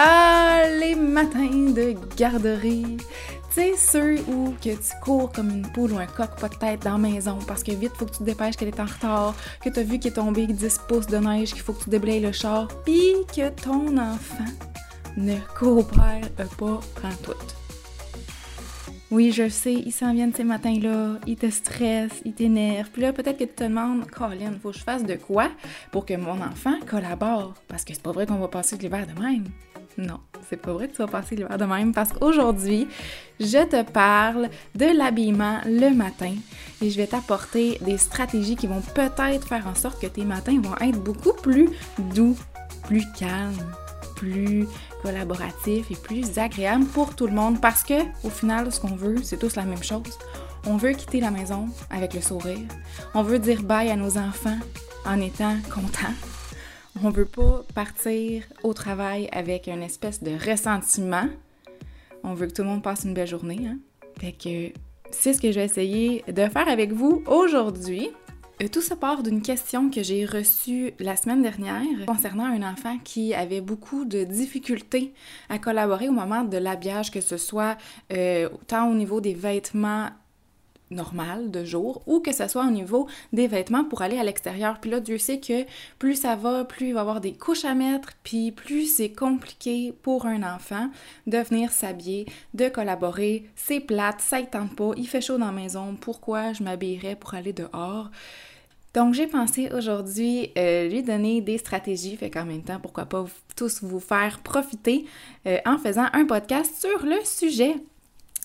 Ah, les matins de garderie. Tu sais, ceux où que tu cours comme une poule ou un coq pas de tête dans la maison parce que vite, faut que tu te dépêches qu'elle est en retard, que tu as vu qu'il est tombé 10 pouces de neige, qu'il faut que tu déblayes le char, pis que ton enfant ne coopère pas tout. Oui, je sais, ils s'en viennent ces matins-là, ils te stressent, ils t'énervent. Puis là, peut-être que tu te demandes, Colin, faut que je fasse de quoi pour que mon enfant collabore? Parce que c'est pas vrai qu'on va passer l'hiver de même. Non, c'est pas vrai que tu vas passer l'hiver de même parce qu'aujourd'hui, je te parle de l'habillement le matin et je vais t'apporter des stratégies qui vont peut-être faire en sorte que tes matins vont être beaucoup plus doux, plus calmes, plus collaboratif et plus agréable pour tout le monde parce que au final ce qu'on veut c'est tous la même chose. On veut quitter la maison avec le sourire. On veut dire bye à nos enfants en étant content. On veut pas partir au travail avec une espèce de ressentiment. On veut que tout le monde passe une belle journée. Hein? Que c'est ce que je vais essayer de faire avec vous aujourd'hui. Euh, tout ça part d'une question que j'ai reçue la semaine dernière concernant un enfant qui avait beaucoup de difficultés à collaborer au moment de l'habillage, que ce soit euh, tant au niveau des vêtements normal de jour ou que ce soit au niveau des vêtements pour aller à l'extérieur. Puis là, Dieu sait que plus ça va, plus il va y avoir des couches à mettre, puis plus c'est compliqué pour un enfant de venir s'habiller, de collaborer. C'est plate, ça ne tente pas, il fait chaud dans la maison, pourquoi je m'habillerais pour aller dehors? Donc, j'ai pensé aujourd'hui euh, lui donner des stratégies, fait qu'en même temps, pourquoi pas tous vous faire profiter euh, en faisant un podcast sur le sujet.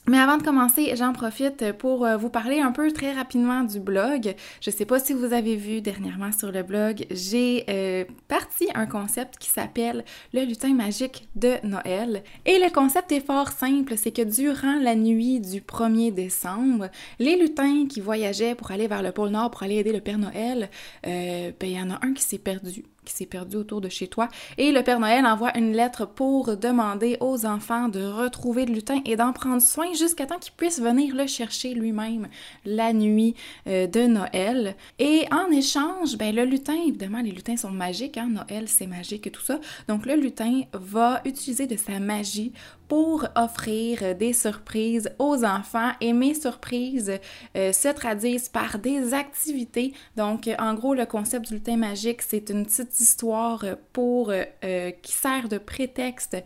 Mais avant de commencer, j'en profite pour euh, vous parler un peu très rapidement du blog. Je sais pas si vous avez vu dernièrement sur le blog, j'ai euh, parti un concept qui s'appelle le lutin magique de Noël. Et le concept est fort simple, c'est que durant la nuit du 1er décembre, les lutins qui voyageaient pour aller vers le pôle Nord pour aller aider le Père Noël, euh, ben il y en a un qui s'est perdu qui s'est perdu autour de chez toi. Et le Père Noël envoie une lettre pour demander aux enfants de retrouver le lutin et d'en prendre soin jusqu'à temps qu'il puisse venir le chercher lui-même la nuit euh, de Noël. Et en échange, ben le lutin, évidemment, les lutins sont magiques, hein? Noël c'est magique et tout ça. Donc le lutin va utiliser de sa magie pour offrir des surprises aux enfants et mes surprises euh, se traduisent par des activités. Donc, en gros, le concept du lutin magique, c'est une petite histoire pour euh, qui sert de prétexte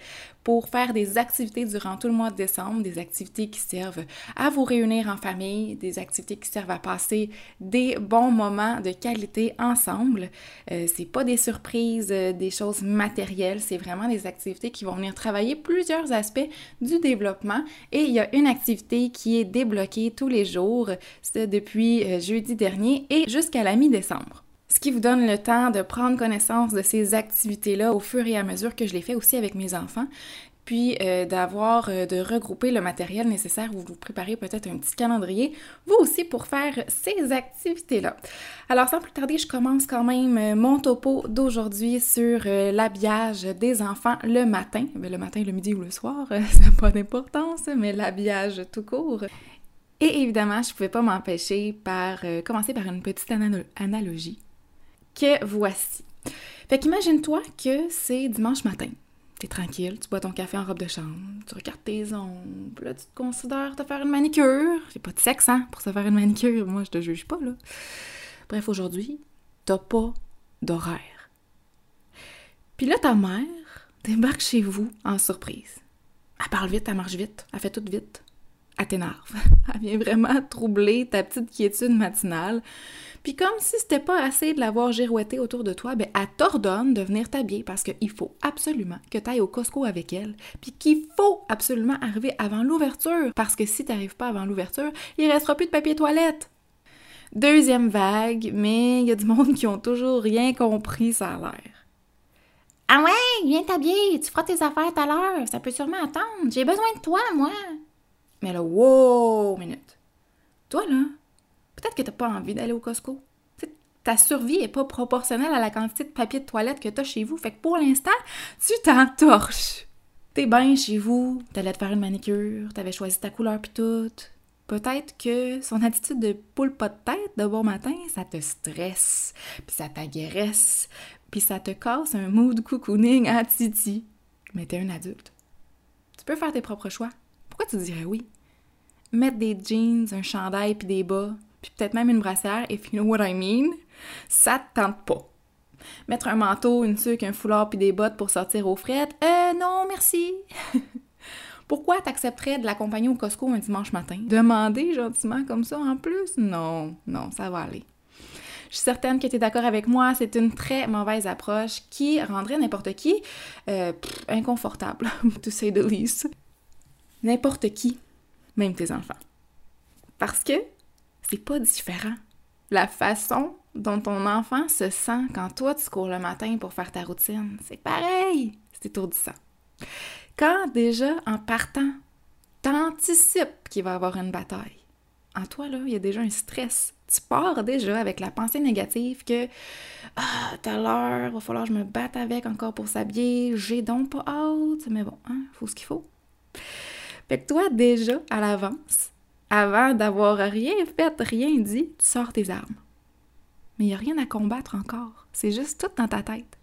pour faire des activités durant tout le mois de décembre, des activités qui servent à vous réunir en famille, des activités qui servent à passer des bons moments de qualité ensemble. Euh, c'est pas des surprises, euh, des choses matérielles, c'est vraiment des activités qui vont venir travailler plusieurs aspects du développement et il y a une activité qui est débloquée tous les jours, c'est depuis euh, jeudi dernier et jusqu'à la mi-décembre ce qui vous donne le temps de prendre connaissance de ces activités-là au fur et à mesure que je les fais aussi avec mes enfants, puis euh, d'avoir, euh, de regrouper le matériel nécessaire ou vous préparez peut-être un petit calendrier, vous aussi pour faire ces activités-là. Alors sans plus tarder, je commence quand même euh, mon topo d'aujourd'hui sur l'habillage des enfants le matin. Ben, le matin, le midi ou le soir, ça n'a pas d'importance, mais l'habillage tout court. Et évidemment, je ne pouvais pas m'empêcher par commencer par une petite analogie que voici. Fait qu'imagine-toi que c'est dimanche matin. T'es tranquille, tu bois ton café en robe de chambre, tu regardes tes ongles, là, tu te considères te faire une manicure. J'ai pas de sexe, hein, pour se faire une manicure, moi je te juge pas, là. Bref, aujourd'hui, t'as pas d'horaire. Puis là, ta mère débarque chez vous en surprise. Elle parle vite, elle marche vite, elle fait tout vite. Elle t'énerve. Elle vient vraiment troubler ta petite quiétude matinale. Puis comme si c'était pas assez de l'avoir girouetté autour de toi, ben elle t'ordonne de venir t'habiller parce qu'il faut absolument que tu ailles au Costco avec elle, puis qu'il faut absolument arriver avant l'ouverture parce que si t'arrives pas avant l'ouverture, il restera plus de papier toilette. Deuxième vague, mais il y a du monde qui ont toujours rien compris, ça a l'air. Ah ouais, viens t'habiller, tu feras tes affaires tout à l'heure, ça peut sûrement attendre. J'ai besoin de toi, moi. Mais là, wow, minute. Toi, là, peut-être que t'as pas envie d'aller au Costco. ta survie est pas proportionnelle à la quantité de papier de toilette que t'as chez vous. Fait que pour l'instant, tu t'entorches. T'es bien chez vous, t'allais te faire une manicure, t'avais choisi ta couleur pis tout. Peut-être que son attitude de poule pas de tête de bon matin, ça te stresse, puis ça t'agresse, puis ça te casse un mood cocooning à Titi. Mais t'es un adulte. Tu peux faire tes propres choix. Pourquoi tu dirais oui? Mettre des jeans, un chandail puis des bas, puis peut-être même une brassière, if you know what I mean, ça te tente pas. Mettre un manteau, une sucre, un foulard puis des bottes pour sortir aux frettes, euh, non, merci. Pourquoi t'accepterais de l'accompagner au Costco un dimanche matin? Demander gentiment comme ça en plus? Non, non, ça va aller. Je suis certaine que tu es d'accord avec moi, c'est une très mauvaise approche qui rendrait n'importe qui euh, inconfortable, to say the least. N'importe qui, même tes enfants. Parce que c'est pas différent. La façon dont ton enfant se sent quand toi tu cours le matin pour faire ta routine, c'est pareil. C'est étourdissant. Quand déjà, en partant, t'anticipes qu'il va y avoir une bataille, en toi, il y a déjà un stress. Tu pars déjà avec la pensée négative que Ah, tout l'heure, va falloir que je me batte avec encore pour s'habiller, j'ai donc pas hâte, mais bon, hein, faut ce qu'il faut. Fait que toi, déjà, à l'avance, avant d'avoir rien fait, rien dit, tu sors tes armes. Mais il n'y a rien à combattre encore. C'est juste tout dans ta tête.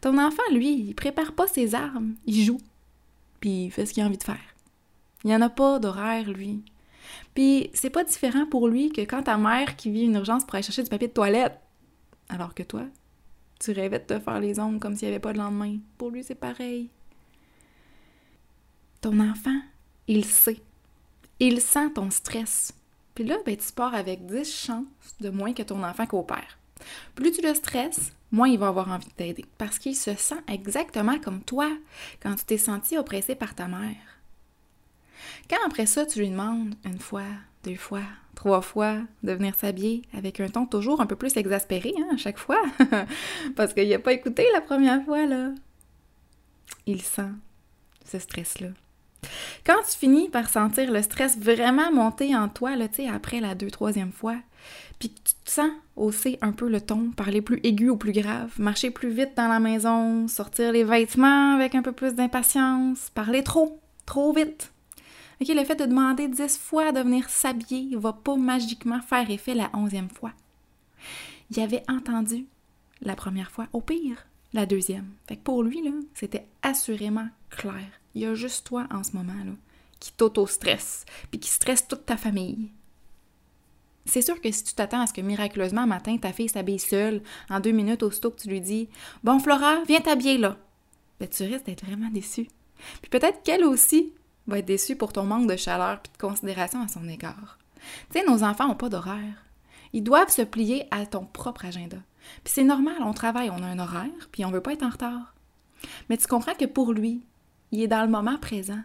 Ton enfant, lui, il prépare pas ses armes, il joue. Puis il fait ce qu'il a envie de faire. Il n'y en a pas d'horaire, lui. Puis c'est pas différent pour lui que quand ta mère qui vit une urgence pour aller chercher du papier de toilette. Alors que toi, tu rêvais de te faire les ongles comme s'il n'y avait pas de lendemain. Pour lui, c'est pareil. Ton enfant, il sait. Il sent ton stress. Puis là, ben, tu pars avec 10 chances de moins que ton enfant coopère. Plus tu le stresses, moins il va avoir envie de t'aider. Parce qu'il se sent exactement comme toi quand tu t'es senti oppressé par ta mère. Quand après ça, tu lui demandes une fois, deux fois, trois fois de venir s'habiller avec un ton toujours un peu plus exaspéré hein, à chaque fois, parce qu'il n'a pas écouté la première fois, là, il sent ce stress-là. Quand tu finis par sentir le stress vraiment monter en toi, là, après la deux, troisième fois, puis que tu te sens hausser un peu le ton, parler plus aigu ou plus grave, marcher plus vite dans la maison, sortir les vêtements avec un peu plus d'impatience, parler trop, trop vite. OK, le fait de demander dix fois de venir s'habiller va pas magiquement faire effet la onzième fois. Il avait entendu la première fois, au pire, la deuxième. Pour lui, c'était assurément clair. Il y a juste toi en ce moment là, qui t'auto-stresse, puis qui stresse toute ta famille. C'est sûr que si tu t'attends à ce que miraculeusement un matin ta fille s'habille seule, en deux minutes aussitôt que tu lui dis Bon Flora, viens t'habiller là, ben, tu risques d'être vraiment déçu. Puis peut-être qu'elle aussi va être déçue pour ton manque de chaleur puis de considération à son égard. Tu sais, nos enfants n'ont pas d'horaire. Ils doivent se plier à ton propre agenda. Puis c'est normal, on travaille, on a un horaire, puis on veut pas être en retard. Mais tu comprends que pour lui, il est dans le moment présent.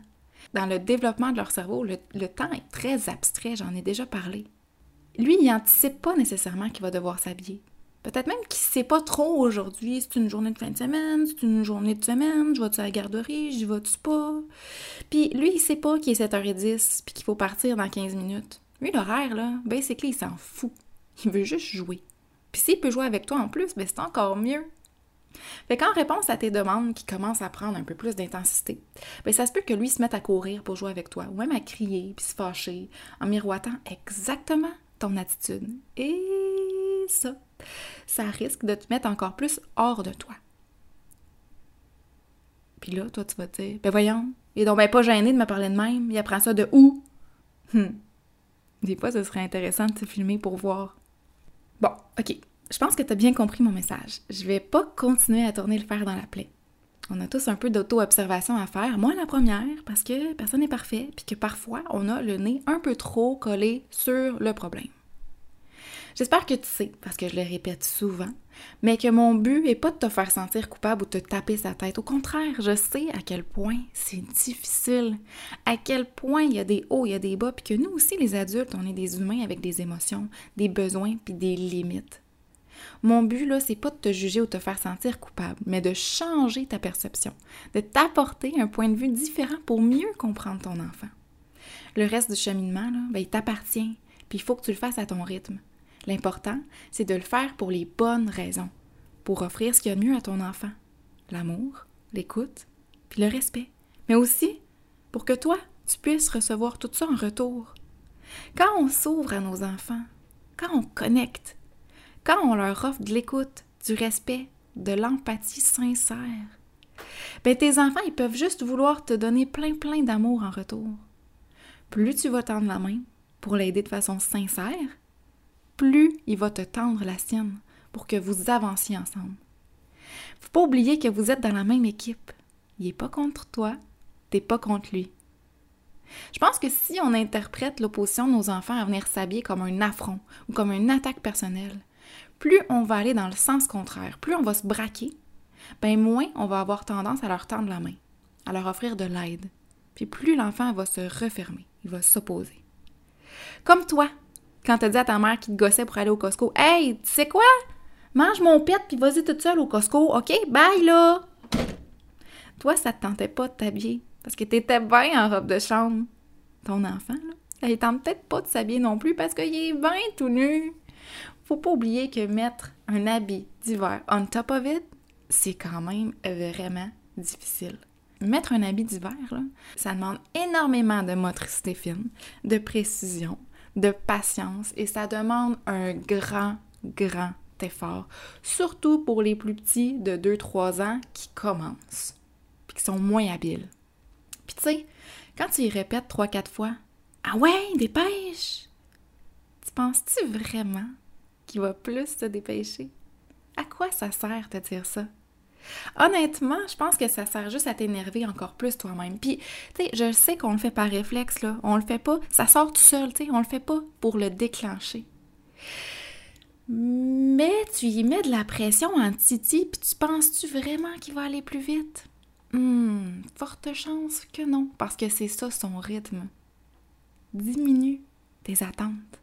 Dans le développement de leur cerveau, le, temps est très abstrait, j'en ai déjà parlé. Lui, il n'anticipe pas nécessairement qu'il va devoir s'habiller. Peut-être même qu'il ne sait pas trop aujourd'hui, c'est une journée de fin de semaine, c'est une journée de semaine, je vais-tu à la garderie, j'y vais-tu pas? Puis lui, il sait pas qu'il est 7h10 puis qu'il faut partir dans 15 minutes. Lui, l'horaire, là, basically, il s'en fout. Il veut juste jouer. Puis s'il peut jouer avec toi en plus, ben c'est encore mieux. Fait qu'en réponse à tes demandes qui commencent à prendre un peu plus d'intensité, ben ça se peut que lui se mette à courir pour jouer avec toi, ou même à crier puis se fâcher, en miroitant exactement ton attitude. Et ça, ça risque de te mettre encore plus hors de toi. Puis là, toi, tu vas te dire, ben voyons, il est donc ben pas gêné de me parler de même, il apprend ça de où? Hum. Des fois, ce serait intéressant de te filmer pour voir. Bon, ok, je pense que tu as bien compris mon message. Je vais pas continuer à tourner le fer dans la plaie. On a tous un peu d'auto-observation à faire. Moi, la première, parce que personne n'est parfait, puis que parfois, on a le nez un peu trop collé sur le problème. J'espère que tu sais, parce que je le répète souvent, mais que mon but n'est pas de te faire sentir coupable ou de te taper sa tête. Au contraire, je sais à quel point c'est difficile, à quel point il y a des hauts, il y a des bas, puis que nous aussi, les adultes, on est des humains avec des émotions, des besoins, puis des limites. Mon but, là, c'est pas de te juger ou te faire sentir coupable, mais de changer ta perception, de t'apporter un point de vue différent pour mieux comprendre ton enfant. Le reste du cheminement, là, ben, il t'appartient, puis il faut que tu le fasses à ton rythme. L'important, c'est de le faire pour les bonnes raisons, pour offrir ce qu'il y a de mieux à ton enfant. L'amour, l'écoute, puis le respect. Mais aussi pour que toi, tu puisses recevoir tout ça en retour. Quand on s'ouvre à nos enfants, quand on connecte, quand on leur offre de l'écoute, du respect, de l'empathie sincère, ben tes enfants, peuvent juste vouloir te donner plein, plein d'amour en retour. Plus tu vas tendre la main pour l'aider de façon sincère, plus il va te tendre la sienne pour que vous avanciez ensemble. Faut pas oublier que vous êtes dans la même équipe. Il est pas contre toi, t'es pas contre lui. Je pense que si on interprète l'opposition de nos enfants à venir s'habiller comme un affront ou comme une attaque personnelle, plus on va aller dans le sens contraire, plus on va se braquer, ben moins on va avoir tendance à leur tendre la main, à leur offrir de l'aide. Puis plus l'enfant va se refermer, il va s'opposer. Comme toi, quand t'as dit à ta mère qui te gossait pour aller au Costco, Hey, tu sais quoi? Mange mon pet puis vas-y toute seule au Costco, ok? Bye là! Toi, ça te tentait pas de t'habiller parce que t'étais bien en robe de chambre. Ton enfant, là, il tente peut-être pas de s'habiller non plus parce qu'il est bien tout nu. Faut pas oublier que mettre un habit d'hiver on top of it, c'est quand même vraiment difficile. Mettre un habit d'hiver, ça demande énormément de motricité fine, de précision, de patience et ça demande un grand, grand effort, surtout pour les plus petits de 2-3 ans qui commencent, puis qui sont moins habiles. Puis tu sais, quand tu répètes 3-4 fois, ah ouais, dépêche! Tu penses-tu vraiment qu'il va plus se dépêcher? À quoi ça sert de dire ça? Honnêtement, je pense que ça sert juste à t'énerver encore plus toi-même. Puis, tu sais, je sais qu'on le fait par réflexe, là. On le fait pas, ça sort tout seul, tu sais, on le fait pas pour le déclencher. Mais tu y mets de la pression en titi, puis tu penses-tu vraiment qu'il va aller plus vite? Hum, forte chance que non, parce que c'est ça son rythme. Diminue tes attentes.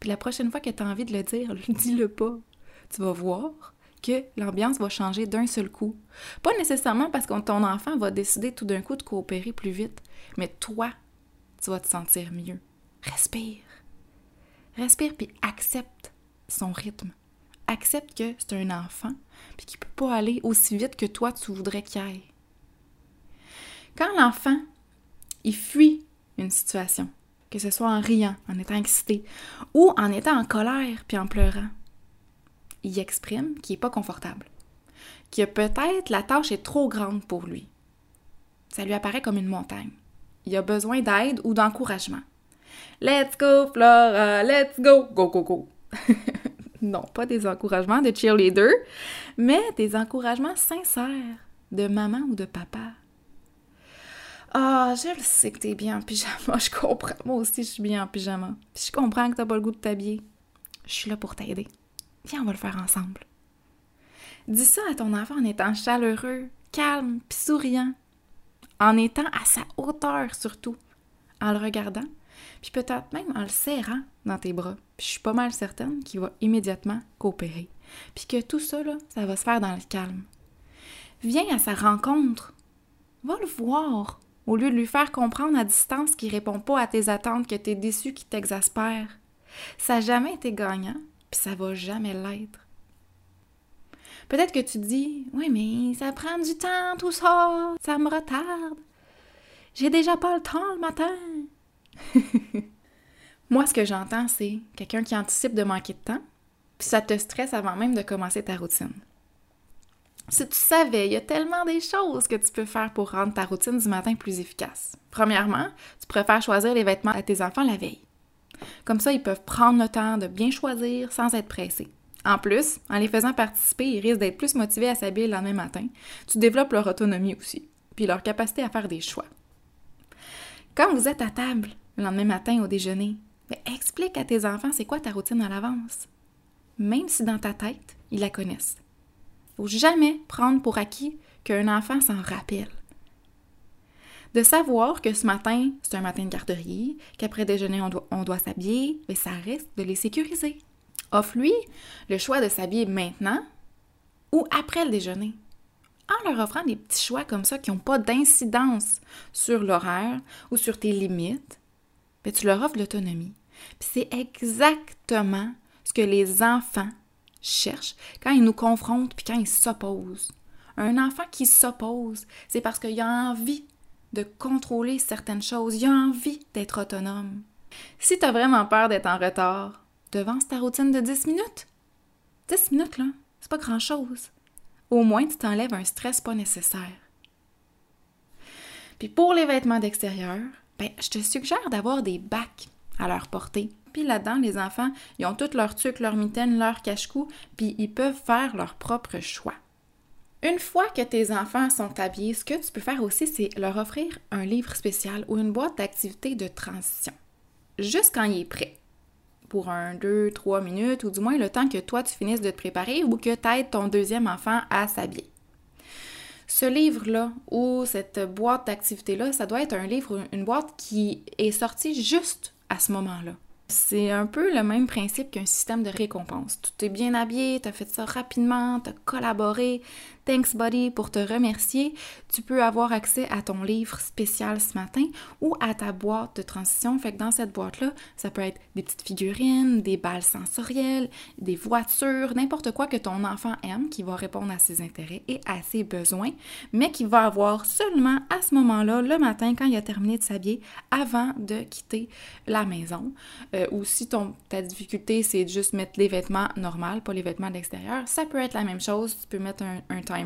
Puis la prochaine fois que tu as envie de le dire, dis-le pas. Tu vas voir que l'ambiance va changer d'un seul coup. Pas nécessairement parce que ton enfant va décider tout d'un coup de coopérer plus vite, mais toi, tu vas te sentir mieux. Respire. Respire puis accepte son rythme. Accepte que c'est un enfant puis qu'il peut pas aller aussi vite que toi tu voudrais qu'il aille. Quand l'enfant il fuit une situation, que ce soit en riant, en étant excité ou en étant en colère puis en pleurant, il exprime qu'il n'est pas confortable, que peut-être la tâche est trop grande pour lui. Ça lui apparaît comme une montagne. Il a besoin d'aide ou d'encouragement. Let's go, Flora, let's go, go, go, go. non, pas des encouragements de cheerleader, mais des encouragements sincères de maman ou de papa. Ah, je le sais que t'es bien en pyjama, je comprends. Moi aussi, je suis bien en pyjama. Puis je comprends que t'as pas le goût de t'habiller. Je suis là pour t'aider. Viens, on va le faire ensemble. Dis ça à ton enfant en étant chaleureux, calme, puis souriant. En étant à sa hauteur surtout. En le regardant, puis peut-être même en le serrant dans tes bras. Puis je suis pas mal certaine qu'il va immédiatement coopérer. Puis que tout ça, là, ça va se faire dans le calme. Viens à sa rencontre. Va le voir. Au lieu de lui faire comprendre à distance qu'il répond pas à tes attentes, que t'es déçu, qu'il t'exaspère. Ça n'a jamais été gagnant, puis ça va jamais l'être. Peut-être que tu dis Oui, mais ça prend du temps, tout ça, ça me retarde. J'ai déjà pas le temps le matin. Moi, ce que j'entends, c'est quelqu'un qui anticipe de manquer de temps, puis ça te stresse avant même de commencer ta routine. Si tu savais, il y a tellement des choses que tu peux faire pour rendre ta routine du matin plus efficace. Premièrement, tu préfères choisir les vêtements à tes enfants la veille. Comme ça, ils peuvent prendre le temps de bien choisir sans être pressés. En plus, en les faisant participer, ils risquent d'être plus motivés à s'habiller le lendemain matin. Tu développes leur autonomie aussi, puis leur capacité à faire des choix. Quand vous êtes à table le lendemain matin au déjeuner, ben, explique à tes enfants c'est quoi ta routine à l'avance. Même si dans ta tête, ils la connaissent. Jamais prendre pour acquis qu'un enfant s'en rappelle de savoir que ce matin, c'est un matin de garderie, qu'après déjeuner, on doit, s'habiller, mais ça reste de les sécuriser. Offre-lui le choix de s'habiller maintenant ou après le déjeuner. En leur offrant des petits choix comme ça qui n'ont pas d'incidence sur l'horaire ou sur tes limites, ben, tu leur offres l'autonomie. c'est exactement ce que les enfants cherchent quand ils nous confrontent puis quand ils s'opposent. Un enfant qui s'oppose, c'est parce qu'il a envie de contrôler certaines choses. Il a envie d'être autonome. Si tu as vraiment peur d'être en retard, devance ta routine de 10 minutes. 10 minutes, là, c'est pas grand-chose. au moins tu t'enlèves un stress pas nécessaire. Puis pour les vêtements d'extérieur, ben, je te suggère d'avoir des bacs à leur portée. Puis là-dedans, les enfants, ils ont toutes leurs trucs, leurs mitaines, leurs cache-cou, puis ils peuvent faire leur propre choix. Une fois que tes enfants sont habillés, ce que tu peux faire aussi, c'est leur offrir un livre spécial ou une boîte d'activités de transition. Juste quand il est prêt. Pour un, deux, trois minutes, ou du moins le temps que toi tu finisses de te préparer ou que tu aides ton deuxième enfant à s'habiller. Ce livre-là ou cette boîte d'activités-là, ça doit être un livre, une boîte qui est sortie juste à ce moment-là. C'est un peu le même principe qu'un système de récompense. Tu t'es bien habillé, tu as fait ça rapidement, tu collaboré, Thanks Buddy pour te remercier. Tu peux avoir accès à ton livre spécial ce matin ou à ta boîte de transition. Fait que dans cette boîte-là, ça peut être des petites figurines, des balles sensorielles, des voitures, n'importe quoi que ton enfant aime qui va répondre à ses intérêts et à ses besoins, mais qui va avoir seulement à ce moment-là, le matin, quand il a terminé de s'habiller, avant de quitter la maison. Euh, ou si ton, ta difficulté, c'est de juste mettre les vêtements normaux, pas les vêtements d'extérieur, ça peut être la même chose. Tu peux mettre un, un time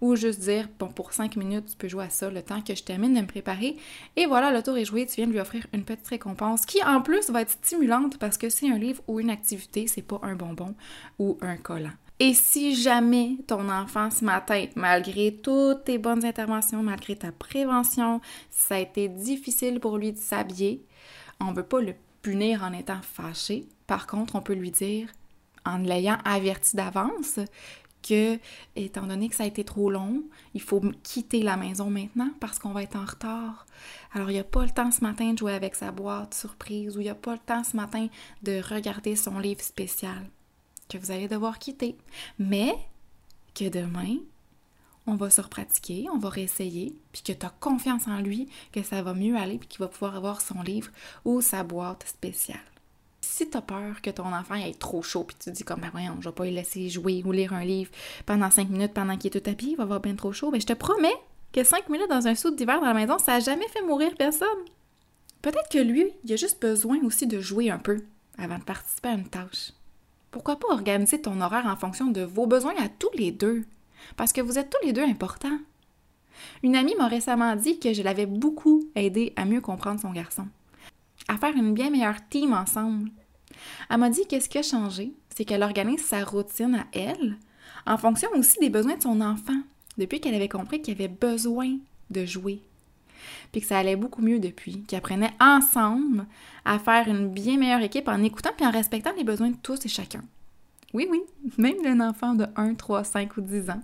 ou juste dire, bon, pour 5 minutes, tu peux jouer à ça le temps que je termine de me préparer. Et voilà, le tour est joué, tu viens de lui offrir une petite récompense qui, en plus, va être stimulante parce que c'est un livre ou une activité, c'est pas un bonbon ou un collant. Et si jamais ton enfant ce matin, malgré toutes tes bonnes interventions, malgré ta prévention, ça a été difficile pour lui de s'habiller, on ne veut pas le punir en étant fâché. Par contre, on peut lui dire, en l'ayant averti d'avance, que, étant donné que ça a été trop long, il faut quitter la maison maintenant parce qu'on va être en retard. Alors, il n'y a pas le temps ce matin de jouer avec sa boîte surprise ou il n'y a pas le temps ce matin de regarder son livre spécial que vous allez devoir quitter. Mais que demain, on va se repratiquer, on va réessayer, puis que tu as confiance en lui, que ça va mieux aller, puis qu'il va pouvoir avoir son livre ou sa boîte spéciale si t'as peur que ton enfant ait trop chaud, puis tu te dis comme, ben voyons, je vais pas le laisser jouer ou lire un livre pendant cinq minutes pendant qu'il est tout tapis, il va avoir bien trop chaud, ben je te promets que cinq minutes dans un saut d'hiver dans la maison, ça a jamais fait mourir personne. Peut-être que lui, il a juste besoin aussi de jouer un peu avant de participer à une tâche. Pourquoi pas organiser ton horaire en fonction de vos besoins à tous les deux? Parce que vous êtes tous les deux importants. Une amie m'a récemment dit que je l'avais beaucoup aidé à mieux comprendre son garçon, à faire une bien meilleure team ensemble, elle m'a dit que ce qui a changé, c'est qu'elle organise sa routine à elle en fonction aussi des besoins de son enfant, depuis qu'elle avait compris qu'il avait besoin de jouer. Puis que ça allait beaucoup mieux depuis, qu'ils apprenaient ensemble à faire une bien meilleure équipe en écoutant puis en respectant les besoins de tous et chacun. Oui, oui, même d'un enfant de 1, 3, 5 ou 10 ans.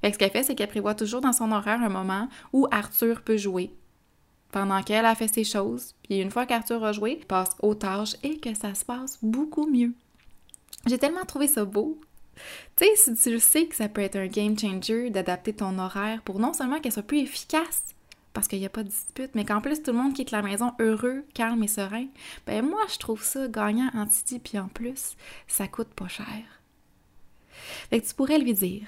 Fait ce qu'elle fait, c'est qu'elle prévoit toujours dans son horaire un moment où Arthur peut jouer, pendant qu'elle a fait ses choses, puis une fois qu'Arthur a joué, passe aux tâches et que ça se passe beaucoup mieux. J'ai tellement trouvé ça beau. Tu sais, si tu sais que ça peut être un game changer d'adapter ton horaire pour non seulement qu'elle soit plus efficace, parce qu'il n'y a pas de dispute, mais qu'en plus tout le monde quitte la maison heureux, calme et serein, ben moi je trouve ça gagnant en Titi, puis en plus, ça coûte pas cher. Fait que tu pourrais lui dire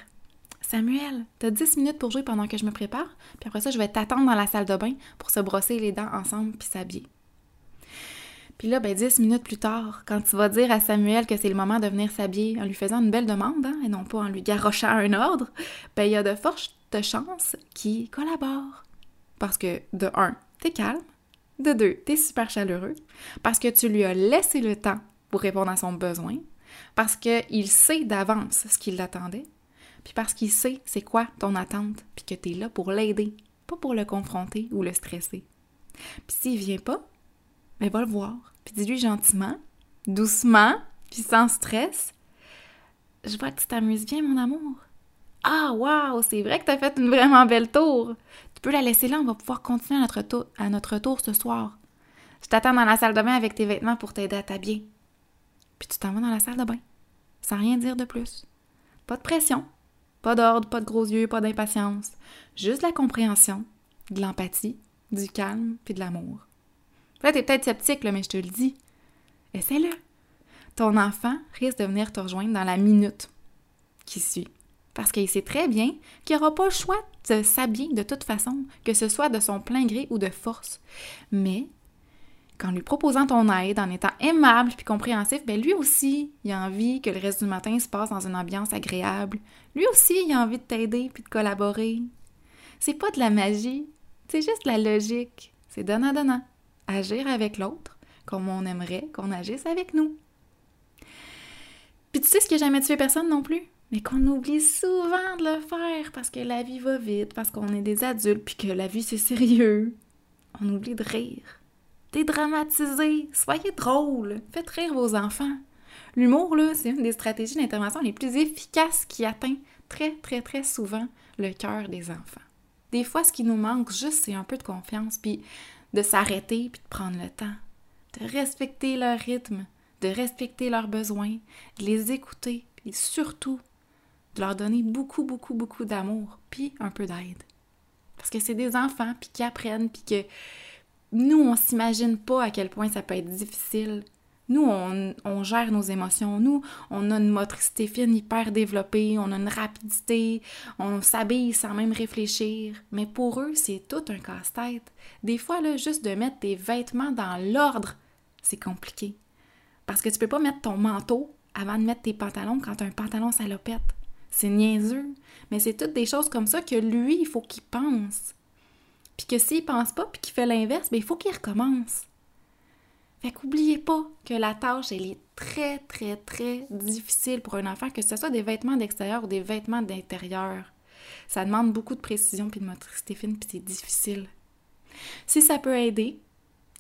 Samuel, t'as 10 minutes pour jouer pendant que je me prépare, puis après ça, je vais t'attendre dans la salle de bain pour se brosser les dents ensemble puis s'habiller. Puis là, ben 10 minutes plus tard, quand tu vas dire à Samuel que c'est le moment de venir s'habiller en lui faisant une belle demande, hein, et non pas en lui garochant un ordre, ben il y a de fortes chances qu'il collabore. Parce que, de un, t'es calme, de deux, t'es super chaleureux, parce que tu lui as laissé le temps pour répondre à son besoin, parce qu'il sait d'avance ce qu'il attendait, puis parce qu'il sait c'est quoi ton attente, puis que tu es là pour l'aider, pas pour le confronter ou le stresser. Puis s'il vient pas, mais ben, va le voir, puis dis-lui gentiment, doucement, puis sans stress. Je vois que tu t'amuses bien, mon amour. Ah, waouh, c'est vrai que tu as fait une vraiment belle tour. Tu peux la laisser là, on va pouvoir continuer à notre, tour, à notre tour ce soir. Je t'attends dans la salle de bain avec tes vêtements pour t'aider à t'habiller. Puis tu t'en vas dans la salle de bain, sans rien dire de plus. Pas de pression, pas d'ordre, pas de gros yeux, pas d'impatience. Juste la compréhension, de l'empathie, du calme puis de l'amour. Là, t'es peut-être sceptique, là, mais je te le dis. Essaie-le. Ton enfant risque de venir te rejoindre dans la minute qui suit. Parce qu'il sait très bien qu'il n'aura pas le choix de s'habiller de toute façon, que ce soit de son plein gré ou de force. Mais qu'en lui proposant ton aide, en étant aimable puis compréhensif, ben lui aussi, il a envie que le reste du matin se passe dans une ambiance agréable. Lui aussi, il a envie de t'aider puis de collaborer. C'est pas de la magie, c'est juste la logique. C'est donnant-donnant. Agir avec l'autre comme on aimerait qu'on agisse avec nous. Puis tu sais ce qui a jamais tué personne non plus? Mais qu'on oublie souvent de le faire parce que la vie va vite, parce qu'on est des adultes, puis que la vie c'est sérieux. On oublie de rire. Dédramatisez, soyez drôle, faites rire vos enfants. L'humour, là, c'est une des stratégies d'intervention les plus efficaces qui atteint très, très, très souvent le cœur des enfants. Des fois, ce qui nous manque juste, c'est un peu de confiance, puis de s'arrêter, puis de prendre le temps, de respecter leur rythme, de respecter leurs besoins, de les écouter, puis surtout de leur donner beaucoup, beaucoup, beaucoup d'amour, puis un peu d'aide. Parce que c'est des enfants, puis qui apprennent, puis que nous, on s'imagine pas à quel point ça peut être difficile nous, on, gère nos émotions. Nous, on a une motricité fine hyper développée, on a une rapidité, on s'habille sans même réfléchir. Mais pour eux, c'est tout un casse-tête. Des fois, là, juste de mettre tes vêtements dans l'ordre, c'est compliqué. Parce que tu peux pas mettre ton manteau avant de mettre tes pantalons quand un pantalon salopette. C'est niaiseux. Mais c'est toutes des choses comme ça que lui, il faut qu'il pense. Puis que s'il pense pas, puis qu'il fait l'inverse, ben, il faut qu'il recommence. Fait qu'oubliez pas que la tâche, elle est très, très, très difficile pour un enfant, que ce soit des vêtements d'extérieur ou des vêtements d'intérieur. Ça demande beaucoup de précision puis de motricité fine, puis c'est difficile. Si ça peut aider,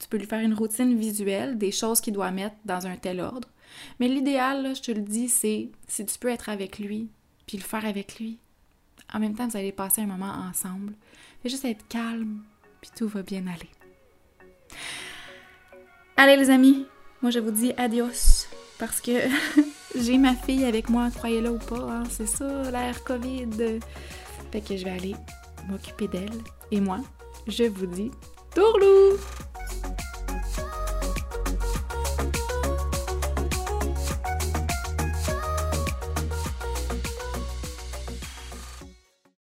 tu peux lui faire une routine visuelle des choses qu'il doit mettre dans un tel ordre. Mais l'idéal, je te le dis, c'est si tu peux être avec lui, puis le faire avec lui. En même temps, vous allez passer un moment ensemble. Fais juste être calme, puis tout va bien aller. Allez les amis, moi je vous dis adios parce que j'ai ma fille avec moi, croyez-le ou pas, hein, c'est ça l'air Covid. Fait que je vais aller m'occuper d'elle. Et moi, je vous dis tourlou!